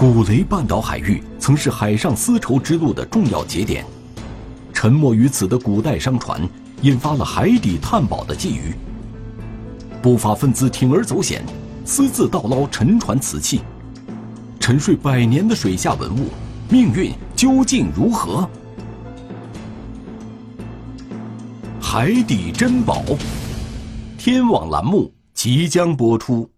古雷半岛海域曾是海上丝绸之路的重要节点，沉没于此的古代商船引发了海底探宝的觊觎。不法分子铤而走险，私自盗捞沉船瓷器，沉睡百年的水下文物，命运究竟如何？海底珍宝，天网栏目即将播出。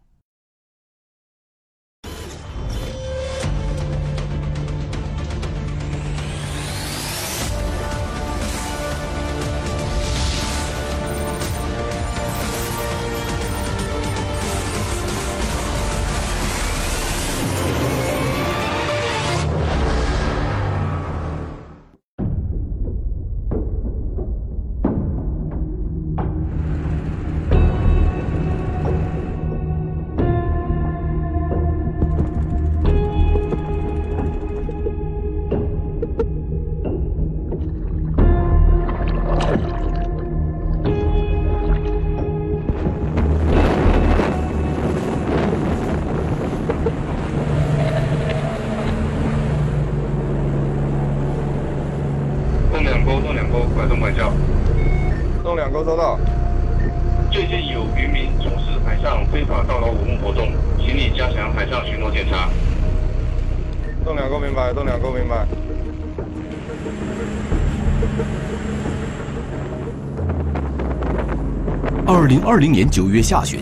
二零二零年九月下旬，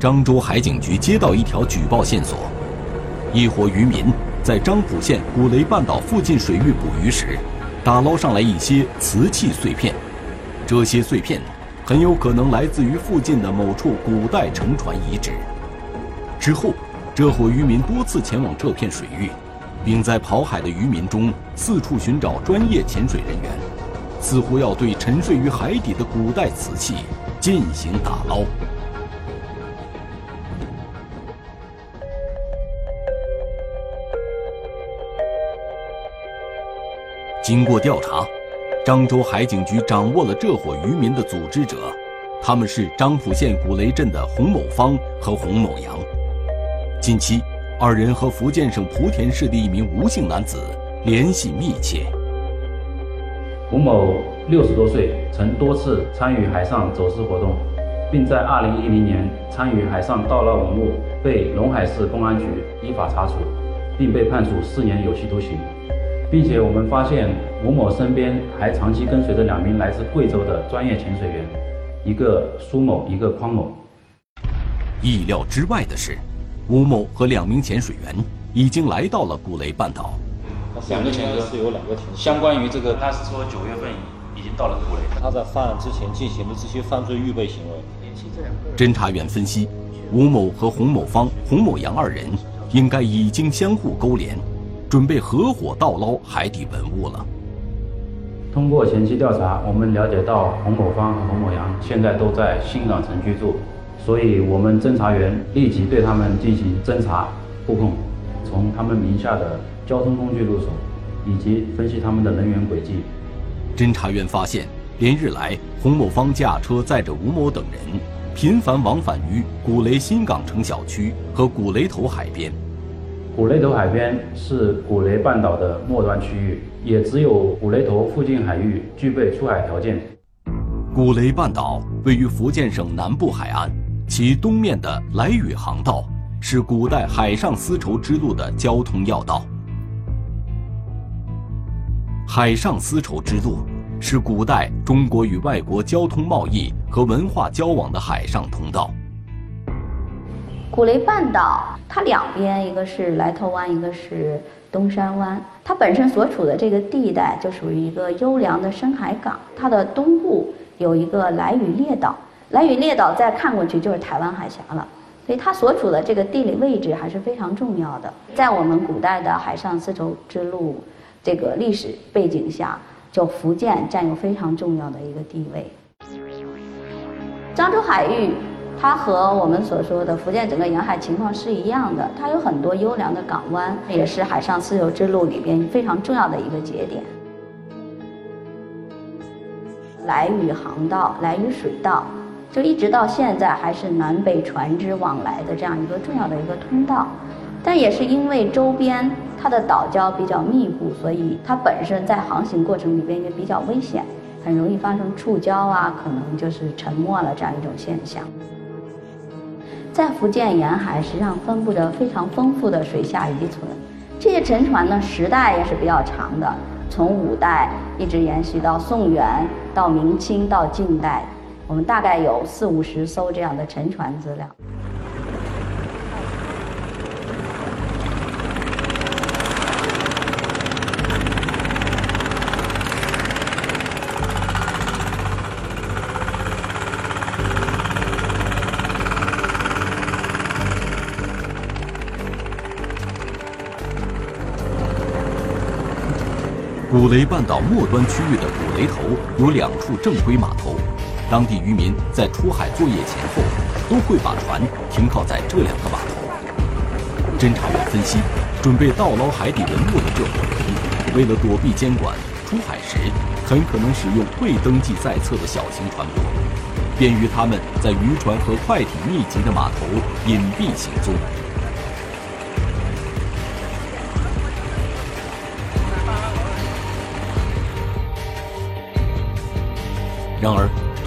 漳州海警局接到一条举报线索：一伙渔民在漳浦县古雷半岛附近水域捕鱼时，打捞上来一些瓷器碎片。这些碎片很有可能来自于附近的某处古代沉船遗址。之后，这伙渔民多次前往这片水域，并在跑海的渔民中四处寻找专业潜水人员，似乎要对沉睡于海底的古代瓷器。进行打捞。经过调查，漳州海警局掌握了这伙渔民的组织者，他们是漳浦县古雷镇的洪某芳和洪某阳。近期，二人和福建省莆田市的一名吴姓男子联系密切。吴某。六十多岁，曾多次参与海上走私活动，并在二零一零年参与海上盗捞文物，被龙海市公安局依法查处，并被判处四年有期徒刑。并且我们发现吴某身边还长期跟随着两名来自贵州的专业潜水员，一个苏某，一个匡某。意料之外的是，吴某和两名潜水员已经来到了古雷半岛。两个潜水是有两个潜相关于这个，他是说九月份。已经到了土雷，他在犯案之前进行的这些犯罪预备行为。侦查员分析，吴某和洪某芳、洪某阳二人应该已经相互勾连，准备合伙盗捞海底文物了。通过前期调查，我们了解到洪某芳和洪某阳现在都在新港城居住，所以我们侦查员立即对他们进行侦查布控，从他们名下的交通工具入手，以及分析他们的人员轨迹。侦查员发现，连日来，洪某芳驾车载着吴某等人，频繁往返于古雷新港城小区和古雷头海边。古雷头海边是古雷半岛的末端区域，也只有古雷头附近海域具备出海条件。古雷半岛位于福建省南部海岸，其东面的莱屿航道是古代海上丝绸之路的交通要道。海上丝绸之路是古代中国与外国交通贸易和文化交往的海上通道。古雷半岛，它两边一个是莱头湾，一个是东山湾。它本身所处的这个地带就属于一个优良的深海港。它的东部有一个莱屿列岛，莱屿列岛再看过去就是台湾海峡了。所以它所处的这个地理位置还是非常重要的，在我们古代的海上丝绸之路。这个历史背景下，就福建占有非常重要的一个地位。漳州海域，它和我们所说的福建整个沿海情况是一样的，它有很多优良的港湾，也是海上丝绸之路里边非常重要的一个节点。来屿航道、来屿水道，就一直到现在还是南北船只往来的这样一个重要的一个通道。但也是因为周边它的岛礁比较密布，所以它本身在航行过程里边也比较危险，很容易发生触礁啊，可能就是沉没了这样一种现象。在福建沿海，实际上分布着非常丰富的水下遗存。这些沉船呢，时代也是比较长的，从五代一直延续到宋元，到明清，到近代，我们大概有四五十艘这样的沉船资料。古雷半岛末端区域的古雷头有两处正规码头，当地渔民在出海作业前后都会把船停靠在这两个码头。侦查员分析，准备盗捞海底文物的这伙人，为了躲避监管，出海时很可能使用未登记在册的小型船舶，便于他们在渔船和快艇密集的码头隐蔽行踪。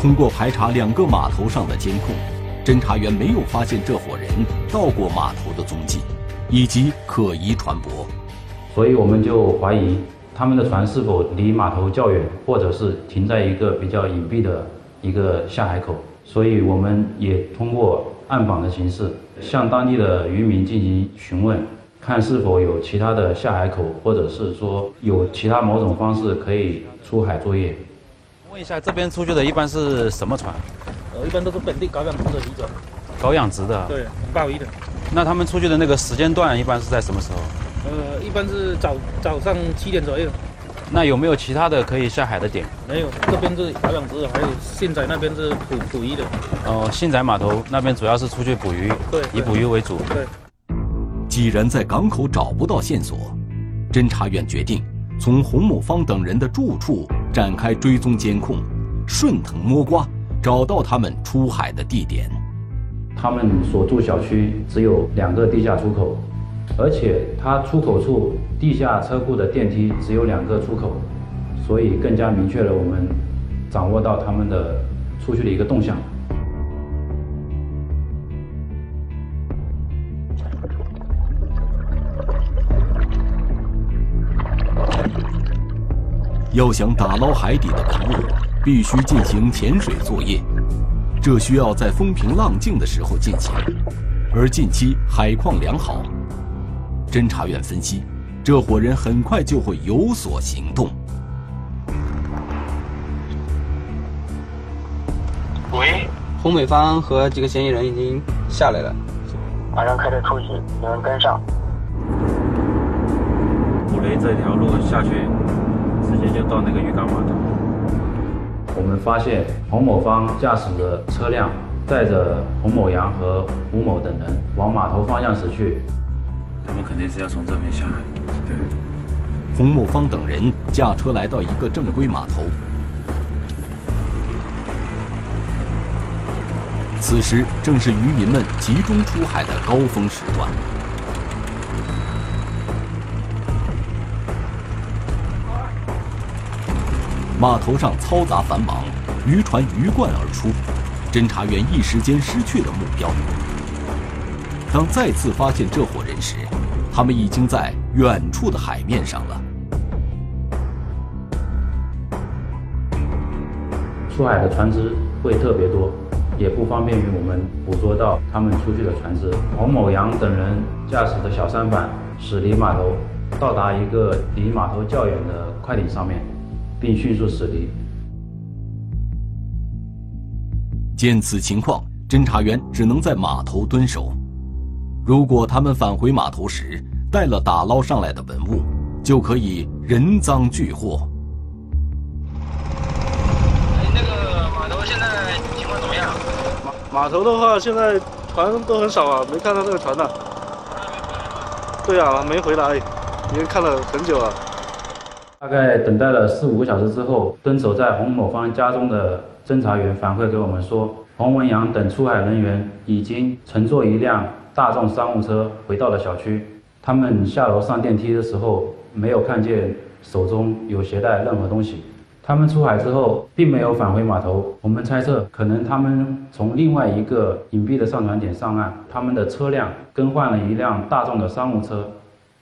通过排查两个码头上的监控，侦查员没有发现这伙人到过码头的踪迹，以及可疑船舶。所以，我们就怀疑他们的船是否离码头较远，或者是停在一个比较隐蔽的一个下海口。所以，我们也通过暗访的形式，向当地的渔民进行询问，看是否有其他的下海口，或者是说有其他某种方式可以出海作业。问一下，这边出去的一般是什么船？呃，一般都是本地搞养殖的渔船。搞养殖的？对，鲍鱼的。那他们出去的那个时间段一般是在什么时候？呃，一般是早早上七点左右。那有没有其他的可以下海的点？没有，这边是搞养殖的，还有信仔那边是捕捕鱼的。哦，信仔码头那边主要是出去捕鱼，对，以捕鱼为主。对。既然在港口找不到线索，侦查员决定从洪某芳等人的住处。展开追踪监控，顺藤摸瓜，找到他们出海的地点。他们所住小区只有两个地下出口，而且他出口处地下车库的电梯只有两个出口，所以更加明确了我们掌握到他们的出去的一个动向。要想打捞海底的文物，必须进行潜水作业，这需要在风平浪静的时候进行，而近期海况良好。侦查员分析，这伙人很快就会有所行动。喂，洪美芳和几个嫌疑人已经下来了，马上开车出去，你们跟上。古雷这条路下去。直接就到那个渔港码头。我们发现洪某芳驾驶的车辆载着洪某阳和吴某等人往码头方向驶去。他们肯定是要从这边下海。对。洪某芳等人驾车来到一个正规码头。此时正是渔民们集中出海的高峰时段。码头上嘈杂繁忙，渔船鱼贯而出，侦查员一时间失去了目标。当再次发现这伙人时，他们已经在远处的海面上了。出海的船只会特别多，也不方便于我们捕捉到他们出去的船只。洪某阳等人驾驶的小舢板驶离码头，到达一个离码头较远的快艇上面。并迅速驶离。见此情况，侦查员只能在码头蹲守。如果他们返回码头时带了打捞上来的文物，就可以人赃俱获。那个码头现在情况怎么样？码码头的话，现在船都很少啊，没看到那个船呢。对啊，没回来，已经看了很久了。大概等待了四五个小时之后，蹲守在洪某芳家中的侦查员反馈给我们说，洪文阳等出海人员已经乘坐一辆大众商务车回到了小区。他们下楼上电梯的时候，没有看见手中有携带任何东西。他们出海之后，并没有返回码头。我们猜测，可能他们从另外一个隐蔽的上船点上岸，他们的车辆更换了一辆大众的商务车，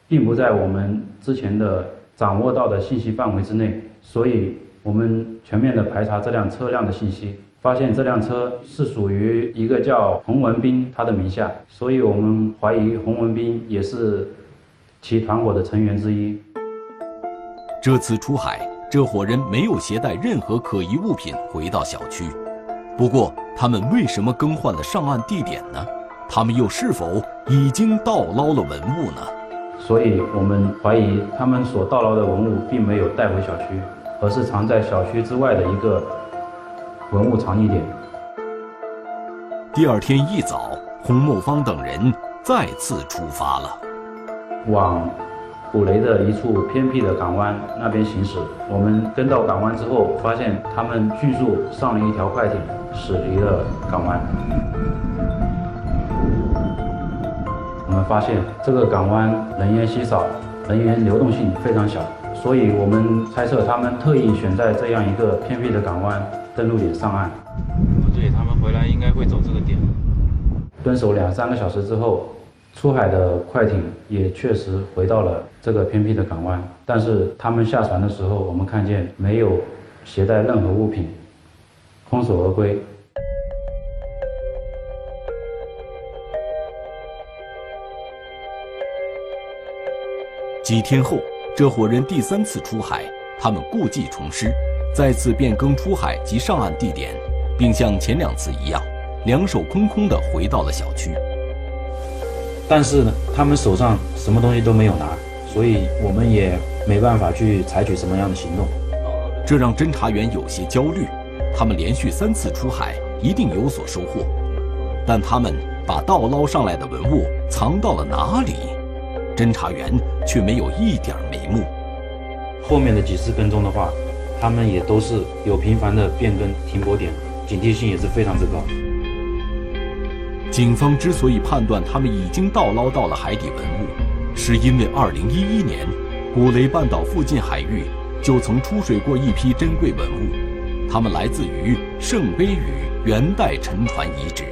并不在我们之前的掌握到的信息范围之内。所以，我们全面的排查这辆车辆的信息，发现这辆车是属于一个叫洪文斌他的名下。所以我们怀疑洪文斌也是其团伙的成员之一。这次出海。这伙人没有携带任何可疑物品回到小区，不过他们为什么更换了上岸地点呢？他们又是否已经盗捞了文物呢？所以我们怀疑他们所盗捞的文物并没有带回小区，而是藏在小区之外的一个文物藏匿点。第二天一早，洪木芳等人再次出发了，往。古雷的一处偏僻的港湾那边行驶，我们跟到港湾之后，发现他们迅速上了一条快艇，驶离了港湾。我们发现这个港湾人烟稀少，人员流动性非常小，所以我们猜测他们特意选在这样一个偏僻的港湾登陆点上岸。不对，他们回来应该会走这个点。蹲守两三个小时之后。出海的快艇也确实回到了这个偏僻的港湾，但是他们下船的时候，我们看见没有携带任何物品，空手而归。几天后，这伙人第三次出海，他们故技重施，再次变更出海及上岸地点，并像前两次一样，两手空空地回到了小区。但是呢，他们手上什么东西都没有拿，所以我们也没办法去采取什么样的行动。这让侦查员有些焦虑。他们连续三次出海，一定有所收获，但他们把盗捞上来的文物藏到了哪里？侦查员却没有一点眉目。后面的几次跟踪的话，他们也都是有频繁的变更停泊点，警惕性也是非常之高。警方之所以判断他们已经盗捞到了海底文物，是因为2011年，古雷半岛附近海域就曾出水过一批珍贵文物，它们来自于圣杯屿元代沉船遗址。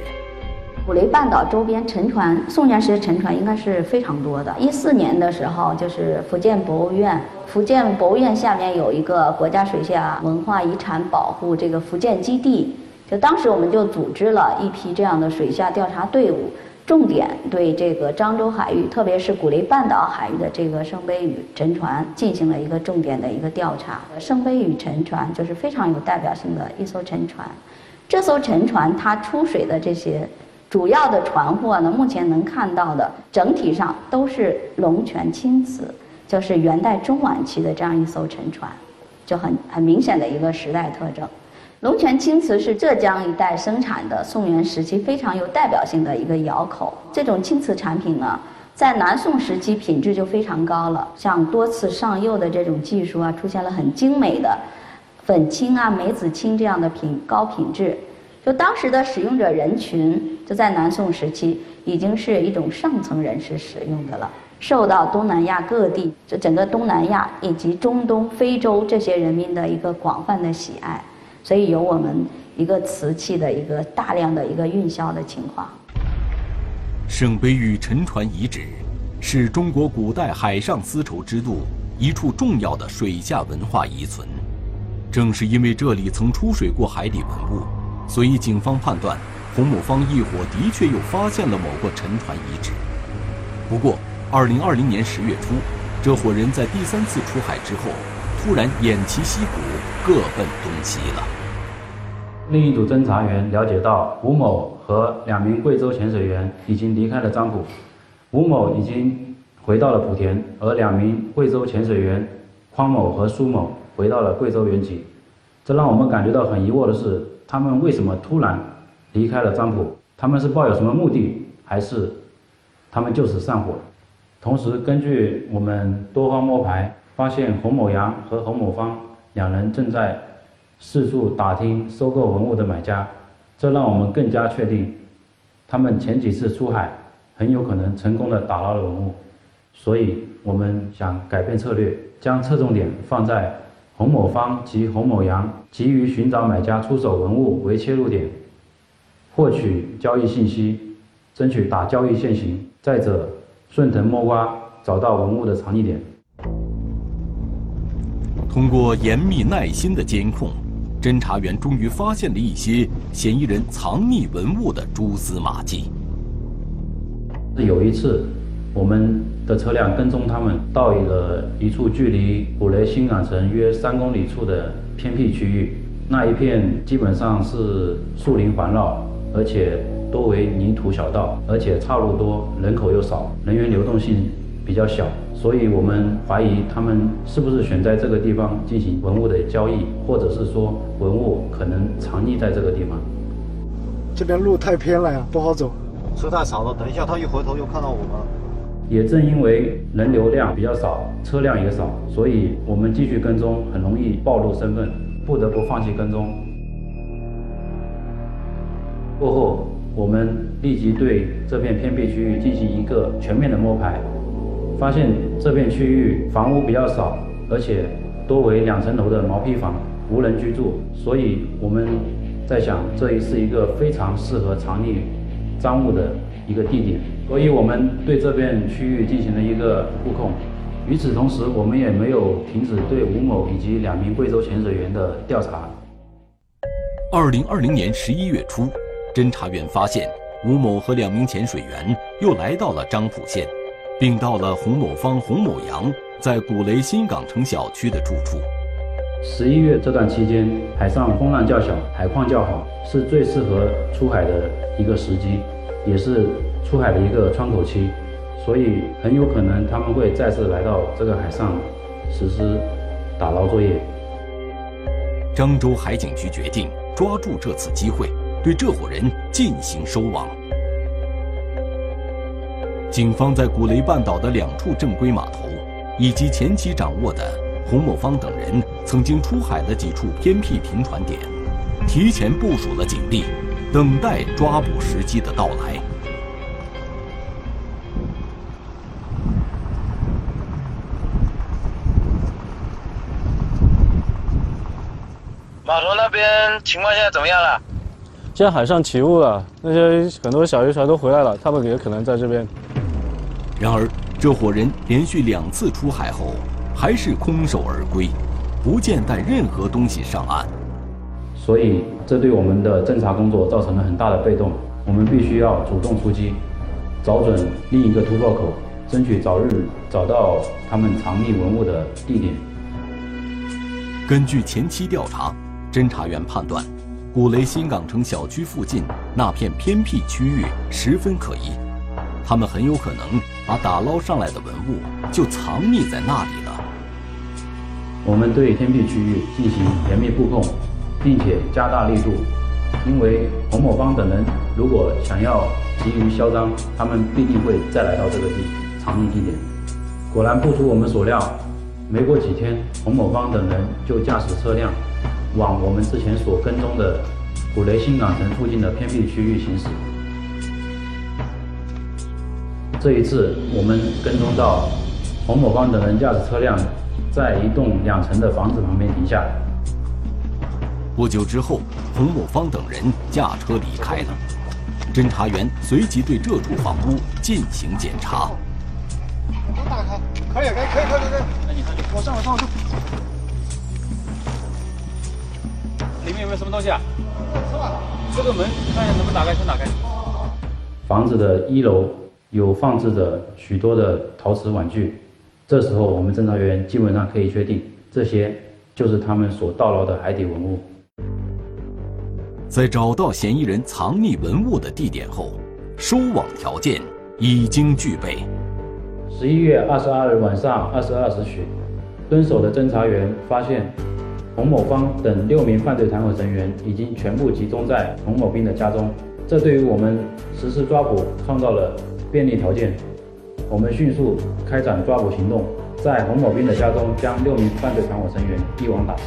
古雷半岛周边沉船，宋元时的沉船应该是非常多的。一四年的时候，就是福建博物院，福建博物院下面有一个国家水下文化遗产保护这个福建基地。就当时我们就组织了一批这样的水下调查队伍，重点对这个漳州海域，特别是古雷半岛海域的这个圣杯屿沉船进行了一个重点的一个调查。圣杯屿沉船就是非常有代表性的一艘沉船，这艘沉船它出水的这些主要的船货呢，目前能看到的整体上都是龙泉青瓷，就是元代中晚期的这样一艘沉船，就很很明显的一个时代特征。龙泉青瓷是浙江一带生产的宋元时期非常有代表性的一个窑口。这种青瓷产品呢，在南宋时期品质就非常高了，像多次上釉的这种技术啊，出现了很精美的粉青啊、梅子青这样的品高品质。就当时的使用者人群，就在南宋时期已经是一种上层人士使用的了，受到东南亚各地，就整个东南亚以及中东、非洲这些人民的一个广泛的喜爱。所以有我们一个瓷器的一个大量的一个运销的情况。圣杯屿沉船遗址是中国古代海上丝绸之路一处重要的水下文化遗存。正是因为这里曾出水过海底文物，所以警方判断洪某方一伙的确又发现了某个沉船遗址。不过，2020年10月初，这伙人在第三次出海之后，突然偃旗息鼓，各奔东西了。另一组侦查员了解到，吴某和两名贵州潜水员已经离开了漳浦，吴某已经回到了莆田，而两名贵州潜水员匡某和苏某回到了贵州原籍。这让我们感觉到很疑惑的是，他们为什么突然离开了漳浦？他们是抱有什么目的，还是他们就此散伙？同时，根据我们多方摸排，发现洪某阳和洪某芳两人正在。四处打听收购文物的买家，这让我们更加确定，他们前几次出海很有可能成功的打捞了文物。所以，我们想改变策略，将侧重点放在洪某方及洪某阳急于寻找买家出手文物为切入点，获取交易信息，争取打交易现行。再者，顺藤摸瓜，找到文物的藏匿点。通过严密耐心的监控，侦查员终于发现了一些嫌疑人藏匿文物的蛛丝马迹。有一次。我们的车辆跟踪他们到了一处距离古雷新港城约三公里处的偏僻区域，那一片基本上是树林环绕，而且多为泥土小道，而且岔路多，人口又少，人员流动性比较小，所以我们怀疑他们是不是选在这个地方进行文物的交易，或者是说文物可能藏匿在这个地方。这边路太偏了呀，不好走，车太少了，等一下他一回头又看到我们。也正因为人流量比较少，车辆也少，所以我们继续跟踪很容易暴露身份，不得不放弃跟踪。过后，我们立即对这片偏僻区域进行一个全面的摸排，发现这片区域房屋比较少，而且多为两层楼的毛坯房，无人居住，所以我们在想，这也是一个非常适合藏匿赃物的一个地点。所以我们对这片区域进行了一个布控。与此同时，我们也没有停止对吴某以及两名贵州潜水员的调查。二零二零年十一月初，侦查员发现吴某和两名潜水员又来到了漳浦县，并到了洪某方、洪某阳在古雷新港城小区的住处。十一月这段期间，海上风浪较小，海况较好，是最适合出海的一个时机，也是。出海的一个窗口期，所以很有可能他们会再次来到这个海上实施打捞作业。漳州海警局决定抓住这次机会，对这伙人进行收网。警方在古雷半岛的两处正规码头，以及前期掌握的洪某方等人曾经出海的几处偏僻停船点，提前部署了警力，等待抓捕时机的到来。码头那边情况现在怎么样了？现在海上起雾了，那些很多小渔船都回来了，他们也可能在这边。然而，这伙人连续两次出海后，还是空手而归，不见带任何东西上岸。所以，这对我们的侦查工作造成了很大的被动。我们必须要主动出击，找准另一个突破口，争取早日找到他们藏匿文物的地点。根据前期调查。侦查员判断，古雷新港城小区附近那片偏僻区域十分可疑，他们很有可能把打捞上来的文物就藏匿在那里了。我们对偏僻区域进行严密布控，并且加大力度，因为洪某方等人如果想要急于销赃，他们必定会再来到这个地藏匿地点。果然不出我们所料，没过几天，洪某方等人就驾驶车辆。往我们之前所跟踪的古雷新港城附近的偏僻区域行驶。这一次，我们跟踪到洪某方等人驾驶车辆在一栋两层的房子旁边停下。不久之后，洪某方等人驾车离开了。侦查员随即对这处房屋进行检查。能打开？可以，可以，可以，可以，可以。那你看，我上，我上，我上。面有没有什么东西啊？这个门看一下能不能打开，先打开。房子的一楼有放置着许多的陶瓷碗具，这时候我们侦查员基本上可以确定，这些就是他们所盗捞的海底文物。在找到嫌疑人藏匿文物的地点后，收网条件已经具备。十一月二十二日晚上二十二时许，蹲守的侦查员发现。洪某方等六名犯罪团伙成员已经全部集中在洪某兵的家中，这对于我们实施抓捕创造了便利条件。我们迅速开展抓捕行动，在洪某兵的家中将六名犯罪团伙成员一网打尽。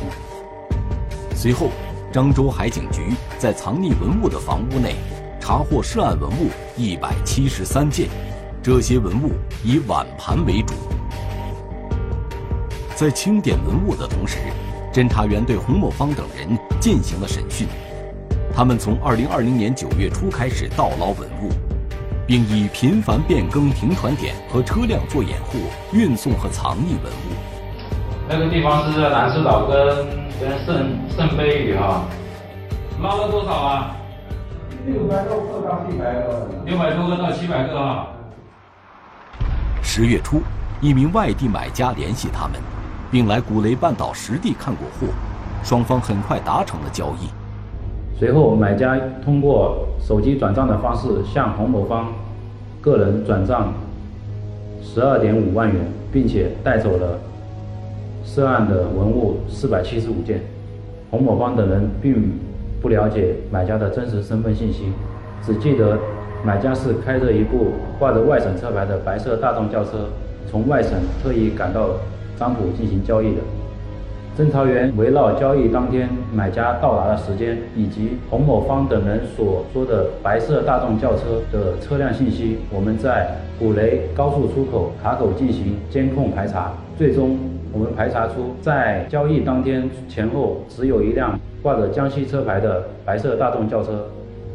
随后，漳州海警局在藏匿文物的房屋内查查获涉案文物一百七十三件，这些文物以碗盘为主。在清点文物的同时，侦查员对洪某芳等人进行了审讯。他们从二零二零年九月初开始盗捞文物，并以频繁变更停船点和车辆做掩护，运送和藏匿文物。那个地方是在南势岛跟跟圣圣杯屿哈，捞了多少啊？六百多个到七百个。六百多个到七百个啊。十月初，一名外地买家联系他们，并来古雷半岛实地看过货，双方很快达成了交易。随后，买家通过手机转账的方式向洪某芳个人转账十二点五万元，并且带走了涉案的文物四百七十五件。洪某芳等人并不了解买家的真实身份信息，只记得买家是开着一部挂着外省车牌的白色大众轿车，从外省特意赶到商铺进行交易的。侦查员围绕交易当天买家到达的时间，以及洪某芳等人所说的白色大众轿车的车辆信息，我们在古雷高速出口卡口进行监控排查。最终，我们排查出在交易当天前后，只有一辆挂着江西车牌的白色大众轿车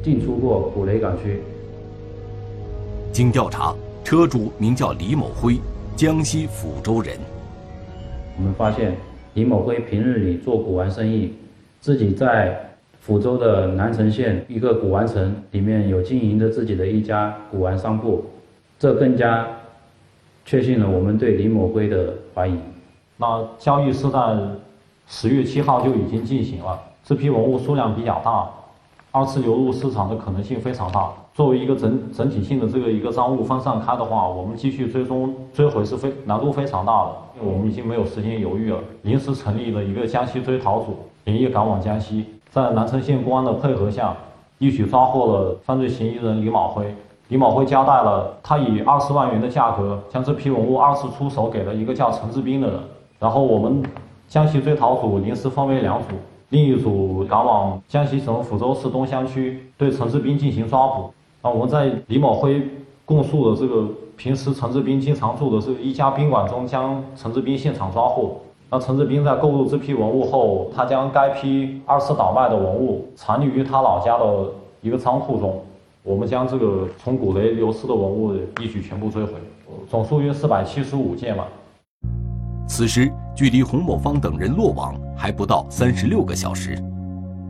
进出过古雷港区。经调查，车主名叫李某辉，江西抚州人。我们发现。李某辉平日里做古玩生意，自己在抚州的南城县一个古玩城里面有经营着自己的一家古玩商铺，这更加确信了我们对李某辉的怀疑。那交易是在十月七号就已经进行了，这批文物数量比较大，二次流入市场的可能性非常大。作为一个整整体性的这个一个赃物分散开的话，我们继续追踪追回是非难度非常大的。我们已经没有时间犹豫了，临时成立了一个江西追逃组，连夜赶往江西，在南城县公安的配合下，一举抓获了犯罪嫌疑人李某辉。李某辉交代了，他以二十万元的价格将这批文物二次出手给了一个叫陈志斌的人。然后我们江西追逃组临时分为两组，另一组赶往江西省抚州市东乡区对陈志斌进行抓捕。啊，我们在李某辉供述的这个平时陈志斌经常住的是一家宾馆中，将陈志斌现场抓获。那陈志斌在购入这批文物后，他将该批二次倒卖的文物藏匿于他老家的一个仓库中。我们将这个从古雷流失的文物一举全部追回，总数约四百七十五件嘛。此时距离洪某芳等人落网还不到三十六个小时，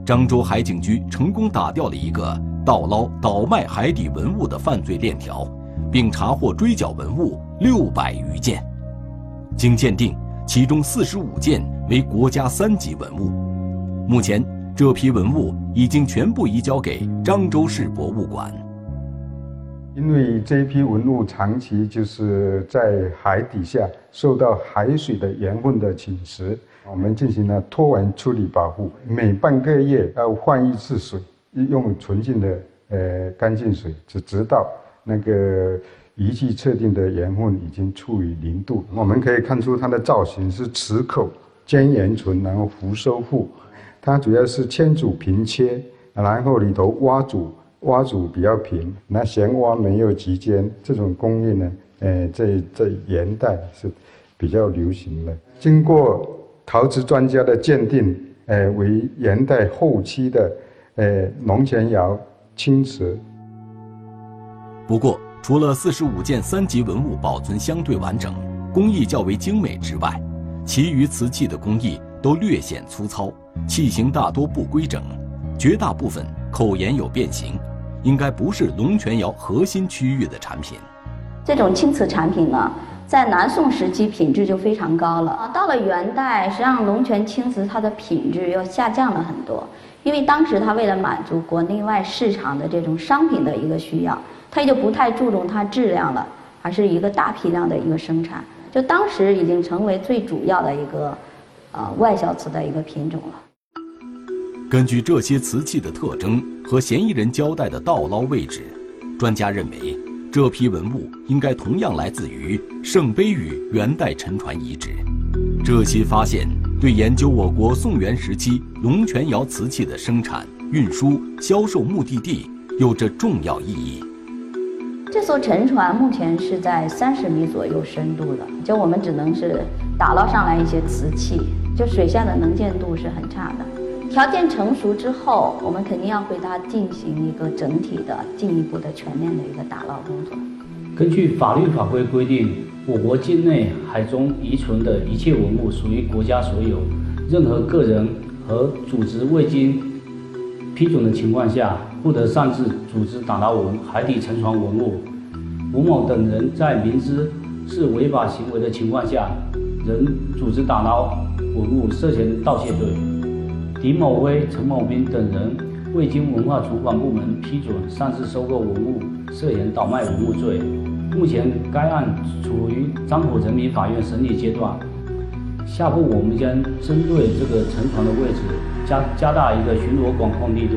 漳州海警局成功打掉了一个。盗捞、倒卖海底文物的犯罪链条，并查获追缴文物六百余件。经鉴定，其中四十五件为国家三级文物。目前，这批文物已经全部移交给漳州市博物馆。因为这批文物长期就是在海底下受到海水的盐分的侵蚀，我们进行了拖完处理保护，每半个月要换一次水。用纯净的呃干净水，直直到那个仪器测定的盐分已经处于零度。我们可以看出它的造型是齿口尖圆唇，然后弧收腹。它主要是铅组平切，然后里头挖组挖主比较平，那弦挖没有极尖。这种工艺呢，呃，在在元代是比较流行的。经过陶瓷专家的鉴定，呃，为元代后期的。呃，龙泉窑青瓷。不过，除了四十五件三级文物保存相对完整，工艺较为精美之外，其余瓷器的工艺都略显粗糙，器型大多不规整，绝大部分口沿有变形，应该不是龙泉窑核心区域的产品。这种青瓷产品呢，在南宋时期品质就非常高了啊，到了元代，实际上龙泉青瓷它的品质又下降了很多。因为当时他为了满足国内外市场的这种商品的一个需要，他也就不太注重它质量了，而是一个大批量的一个生产。就当时已经成为最主要的一个，呃，外销瓷的一个品种了。根据这些瓷器的特征和嫌疑人交代的盗捞位置，专家认为这批文物应该同样来自于圣杯屿元代沉船遗址。这些发现。对研究我国宋元时期龙泉窑瓷器的生产、运输、销售目的地有着重要意义。这艘沉船目前是在三十米左右深度的，就我们只能是打捞上来一些瓷器，就水下的能见度是很差的。条件成熟之后，我们肯定要对它进行一个整体的、进一步的、全面的一个打捞工作。根据法律法规规定，我国境内海中遗存的一切文物属于国家所有，任何个人和组织未经批准的情况下，不得擅自组织打捞文海底沉船文物。吴某等人在明知是违法行为的情况下，仍组织打捞文物，涉嫌盗窃罪。狄某威、陈某斌等人未经文化主管部门批准擅自收购文物，涉嫌倒卖文物罪。目前该案处于漳浦人民法院审理阶段，下步我们将针对这个沉船的位置加加大一个巡逻管控力度。